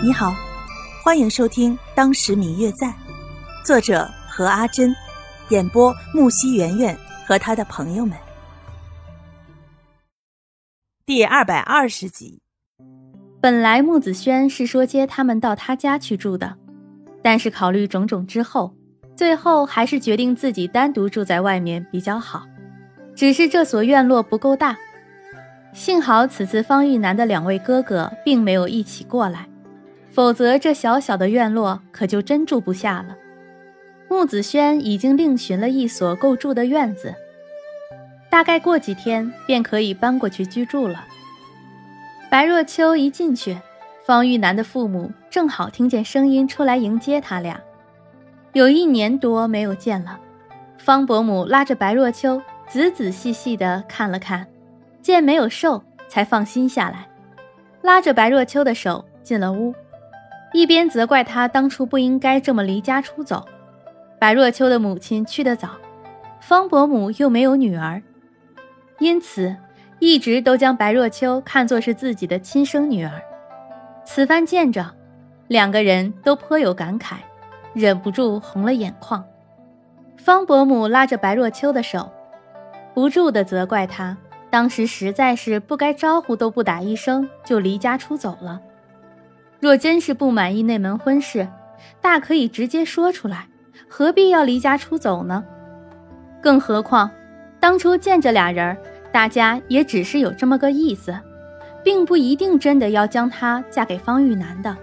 你好，欢迎收听《当时明月在》，作者何阿珍，演播木西圆圆和他的朋友们。第二百二十集。本来木子轩是说接他们到他家去住的，但是考虑种种之后，最后还是决定自己单独住在外面比较好。只是这所院落不够大，幸好此次方玉楠的两位哥哥并没有一起过来。否则，这小小的院落可就真住不下了。木子轩已经另寻了一所够住的院子，大概过几天便可以搬过去居住了。白若秋一进去，方玉楠的父母正好听见声音出来迎接他俩。有一年多没有见了，方伯母拉着白若秋仔仔细细地看了看，见没有瘦，才放心下来，拉着白若秋的手进了屋。一边责怪他当初不应该这么离家出走，白若秋的母亲去得早，方伯母又没有女儿，因此一直都将白若秋看作是自己的亲生女儿。此番见着，两个人都颇有感慨，忍不住红了眼眶。方伯母拉着白若秋的手，不住地责怪他当时实在是不该招呼都不打一声就离家出走了。若真是不满意那门婚事，大可以直接说出来，何必要离家出走呢？更何况，当初见这俩人，大家也只是有这么个意思，并不一定真的要将她嫁给方玉楠的。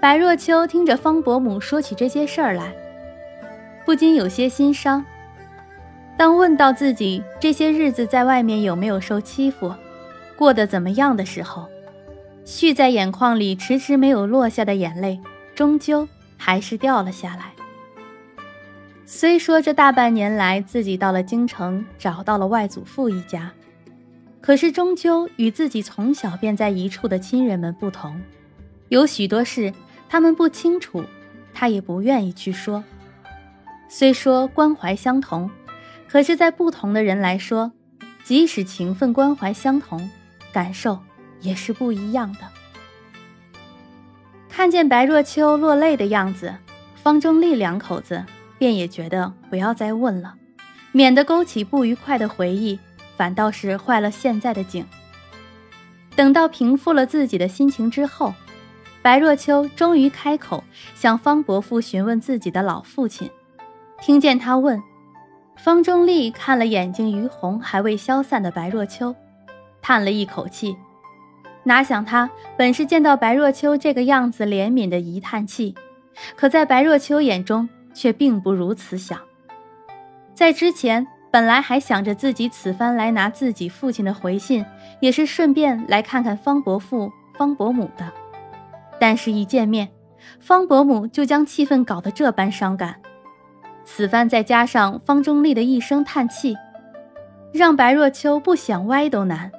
白若秋听着方伯母说起这些事儿来，不禁有些心伤。当问到自己这些日子在外面有没有受欺负，过得怎么样的时候，蓄在眼眶里迟迟没有落下的眼泪，终究还是掉了下来。虽说这大半年来自己到了京城，找到了外祖父一家，可是终究与自己从小便在一处的亲人们不同，有许多事他们不清楚，他也不愿意去说。虽说关怀相同，可是，在不同的人来说，即使情分关怀相同，感受。也是不一样的。看见白若秋落泪的样子，方中立两口子便也觉得不要再问了，免得勾起不愉快的回忆，反倒是坏了现在的景。等到平复了自己的心情之后，白若秋终于开口向方伯父询问自己的老父亲。听见他问，方中立看了眼睛余红还未消散的白若秋，叹了一口气。哪想他本是见到白若秋这个样子，怜悯的一叹气，可在白若秋眼中却并不如此想。在之前，本来还想着自己此番来拿自己父亲的回信，也是顺便来看看方伯父、方伯母的，但是一见面，方伯母就将气氛搞得这般伤感。此番再加上方中立的一声叹气，让白若秋不想歪都难。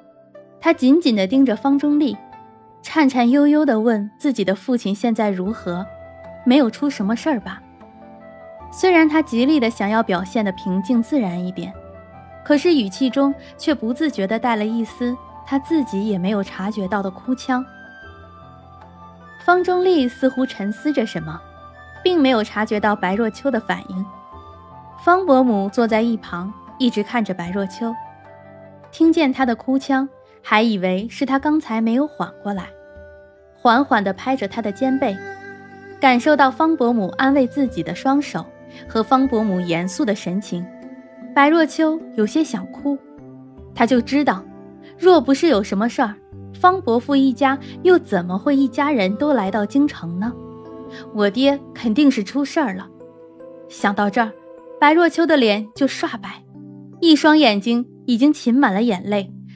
他紧紧地盯着方中立，颤颤悠悠地问自己的父亲现在如何，没有出什么事儿吧？虽然他极力的想要表现的平静自然一点，可是语气中却不自觉地带了一丝他自己也没有察觉到的哭腔。方中立似乎沉思着什么，并没有察觉到白若秋的反应。方伯母坐在一旁，一直看着白若秋，听见他的哭腔。还以为是他刚才没有缓过来，缓缓地拍着他的肩背，感受到方伯母安慰自己的双手和方伯母严肃的神情，白若秋有些想哭。他就知道，若不是有什么事儿，方伯父一家又怎么会一家人都来到京城呢？我爹肯定是出事儿了。想到这儿，白若秋的脸就刷白，一双眼睛已经噙满了眼泪。